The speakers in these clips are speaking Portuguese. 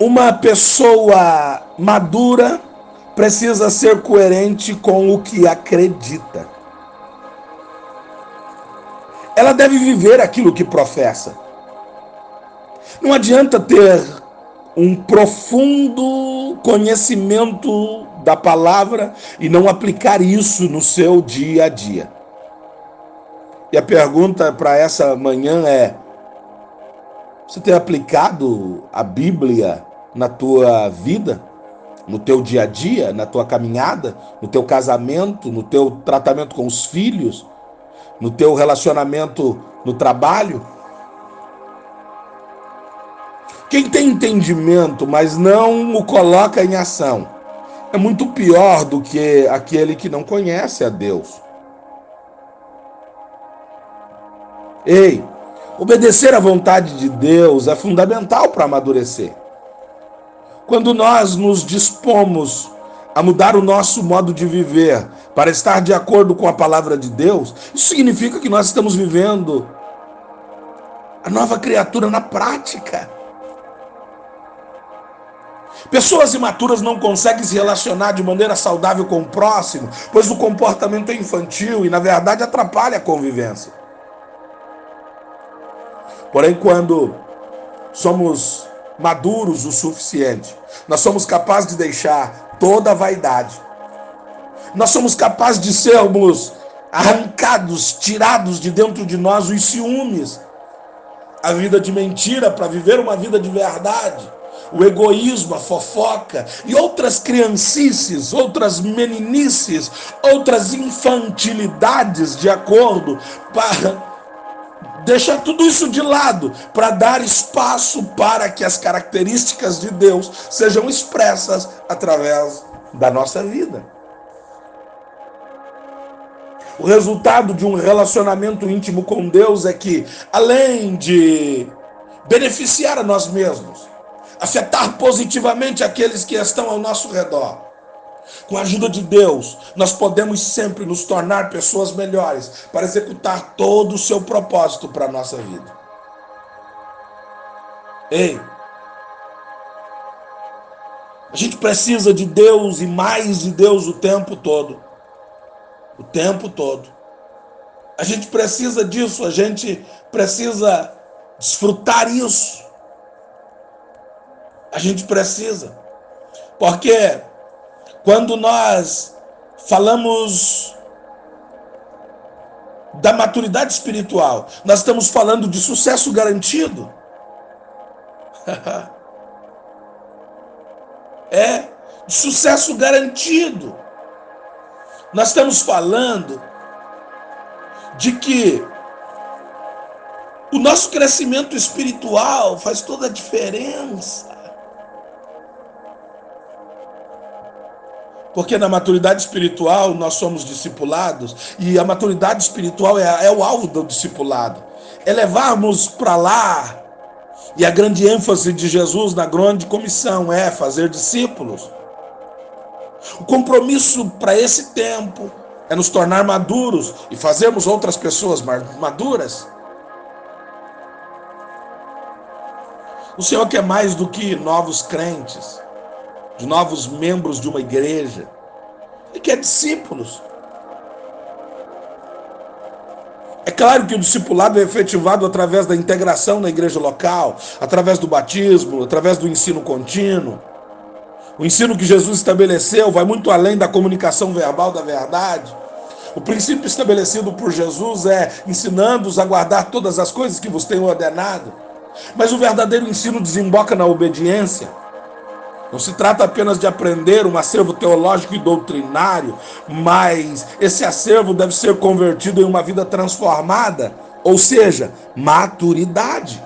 uma pessoa madura precisa ser coerente com o que acredita. Ela deve viver aquilo que professa. Não adianta ter um profundo conhecimento da palavra e não aplicar isso no seu dia a dia. E a pergunta para essa manhã é: você tem aplicado a Bíblia na tua vida, no teu dia a dia, na tua caminhada, no teu casamento, no teu tratamento com os filhos, no teu relacionamento no trabalho? Quem tem entendimento, mas não o coloca em ação, é muito pior do que aquele que não conhece a Deus. Ei, obedecer à vontade de Deus é fundamental para amadurecer. Quando nós nos dispomos a mudar o nosso modo de viver para estar de acordo com a palavra de Deus, isso significa que nós estamos vivendo a nova criatura na prática. Pessoas imaturas não conseguem se relacionar de maneira saudável com o próximo, pois o comportamento é infantil e, na verdade, atrapalha a convivência. Porém, quando somos maduros o suficiente, nós somos capazes de deixar toda a vaidade, nós somos capazes de sermos arrancados, tirados de dentro de nós os ciúmes, a vida de mentira para viver uma vida de verdade. O egoísmo, a fofoca e outras criancices, outras meninices, outras infantilidades, de acordo para deixar tudo isso de lado para dar espaço para que as características de Deus sejam expressas através da nossa vida. O resultado de um relacionamento íntimo com Deus é que, além de beneficiar a nós mesmos, afetar positivamente aqueles que estão ao nosso redor. Com a ajuda de Deus, nós podemos sempre nos tornar pessoas melhores para executar todo o seu propósito para a nossa vida. Ei, a gente precisa de Deus e mais de Deus o tempo todo. O tempo todo. A gente precisa disso, a gente precisa desfrutar isso. A gente precisa. Porque quando nós falamos da maturidade espiritual, nós estamos falando de sucesso garantido. é, de sucesso garantido. Nós estamos falando de que o nosso crescimento espiritual faz toda a diferença. Porque na maturidade espiritual nós somos discipulados e a maturidade espiritual é, é o alvo do discipulado. É levarmos para lá. E a grande ênfase de Jesus na grande comissão é fazer discípulos. O compromisso para esse tempo é nos tornar maduros e fazermos outras pessoas maduras. O Senhor quer mais do que novos crentes de novos membros de uma igreja. Ele quer discípulos. É claro que o discipulado é efetivado através da integração na igreja local, através do batismo, através do ensino contínuo. O ensino que Jesus estabeleceu vai muito além da comunicação verbal da verdade. O princípio estabelecido por Jesus é ensinando-os a guardar todas as coisas que vos tenho ordenado. Mas o verdadeiro ensino desemboca na obediência. Não se trata apenas de aprender um acervo teológico e doutrinário, mas esse acervo deve ser convertido em uma vida transformada, ou seja, maturidade.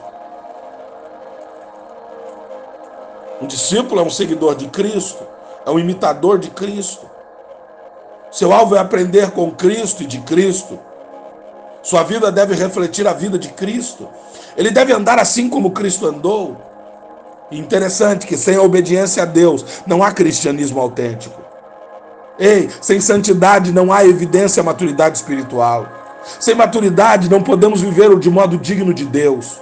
Um discípulo é um seguidor de Cristo, é um imitador de Cristo. Seu alvo é aprender com Cristo e de Cristo. Sua vida deve refletir a vida de Cristo. Ele deve andar assim como Cristo andou. Interessante que sem a obediência a Deus não há cristianismo autêntico. Ei, sem santidade não há evidência à maturidade espiritual. Sem maturidade não podemos viver de modo digno de Deus.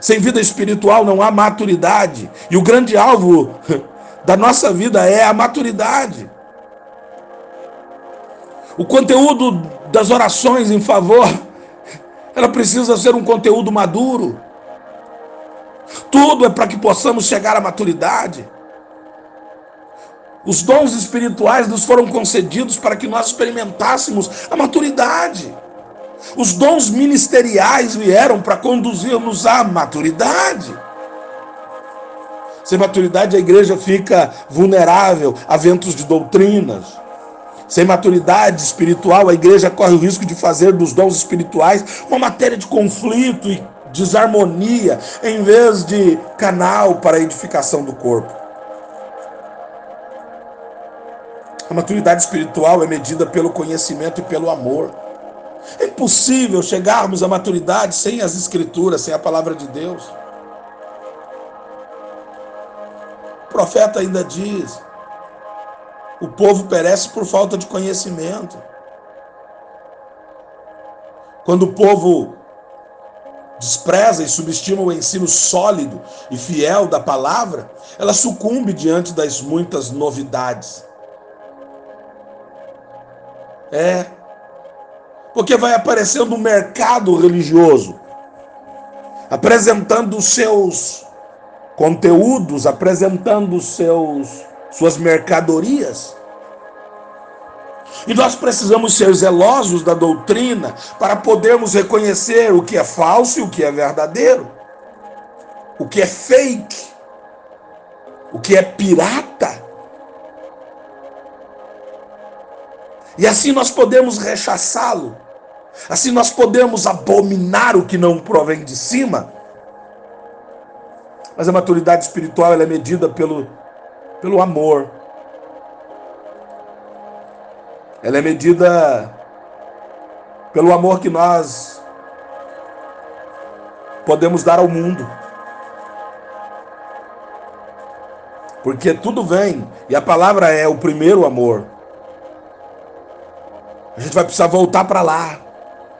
Sem vida espiritual não há maturidade. E o grande alvo da nossa vida é a maturidade. O conteúdo das orações em favor, ela precisa ser um conteúdo maduro. Tudo é para que possamos chegar à maturidade. Os dons espirituais nos foram concedidos para que nós experimentássemos a maturidade. Os dons ministeriais vieram para conduzir-nos à maturidade. Sem maturidade, a igreja fica vulnerável a ventos de doutrinas. Sem maturidade espiritual, a igreja corre o risco de fazer dos dons espirituais uma matéria de conflito e desarmonia, em vez de canal para a edificação do corpo. A maturidade espiritual é medida pelo conhecimento e pelo amor. É impossível chegarmos à maturidade sem as Escrituras, sem a palavra de Deus. O profeta ainda diz: o povo perece por falta de conhecimento. Quando o povo despreza e subestima o ensino sólido e fiel da palavra, ela sucumbe diante das muitas novidades. É. Porque vai aparecendo um mercado religioso, apresentando os seus conteúdos, apresentando os seus suas mercadorias. E nós precisamos ser zelosos da doutrina para podermos reconhecer o que é falso e o que é verdadeiro, o que é fake, o que é pirata. E assim nós podemos rechaçá-lo. Assim nós podemos abominar o que não provém de cima. Mas a maturidade espiritual é medida pelo, pelo amor. Ela é medida pelo amor que nós podemos dar ao mundo. Porque tudo vem, e a palavra é o primeiro amor. A gente vai precisar voltar para lá,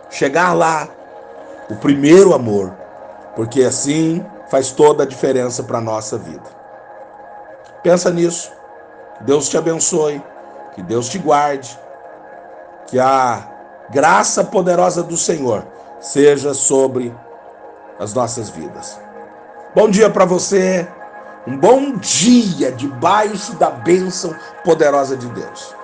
chegar lá, o primeiro amor, porque assim faz toda a diferença para a nossa vida. Pensa nisso. Deus te abençoe, que Deus te guarde, que a graça poderosa do Senhor seja sobre as nossas vidas. Bom dia para você, um bom dia debaixo da bênção poderosa de Deus.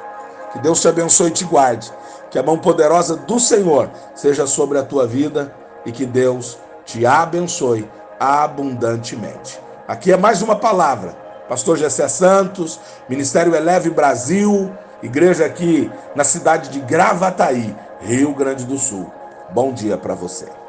Que Deus te abençoe e te guarde. Que a mão poderosa do Senhor seja sobre a tua vida e que Deus te abençoe abundantemente. Aqui é mais uma palavra. Pastor Gessé Santos, Ministério Eleve Brasil, igreja aqui na cidade de Gravataí, Rio Grande do Sul. Bom dia para você.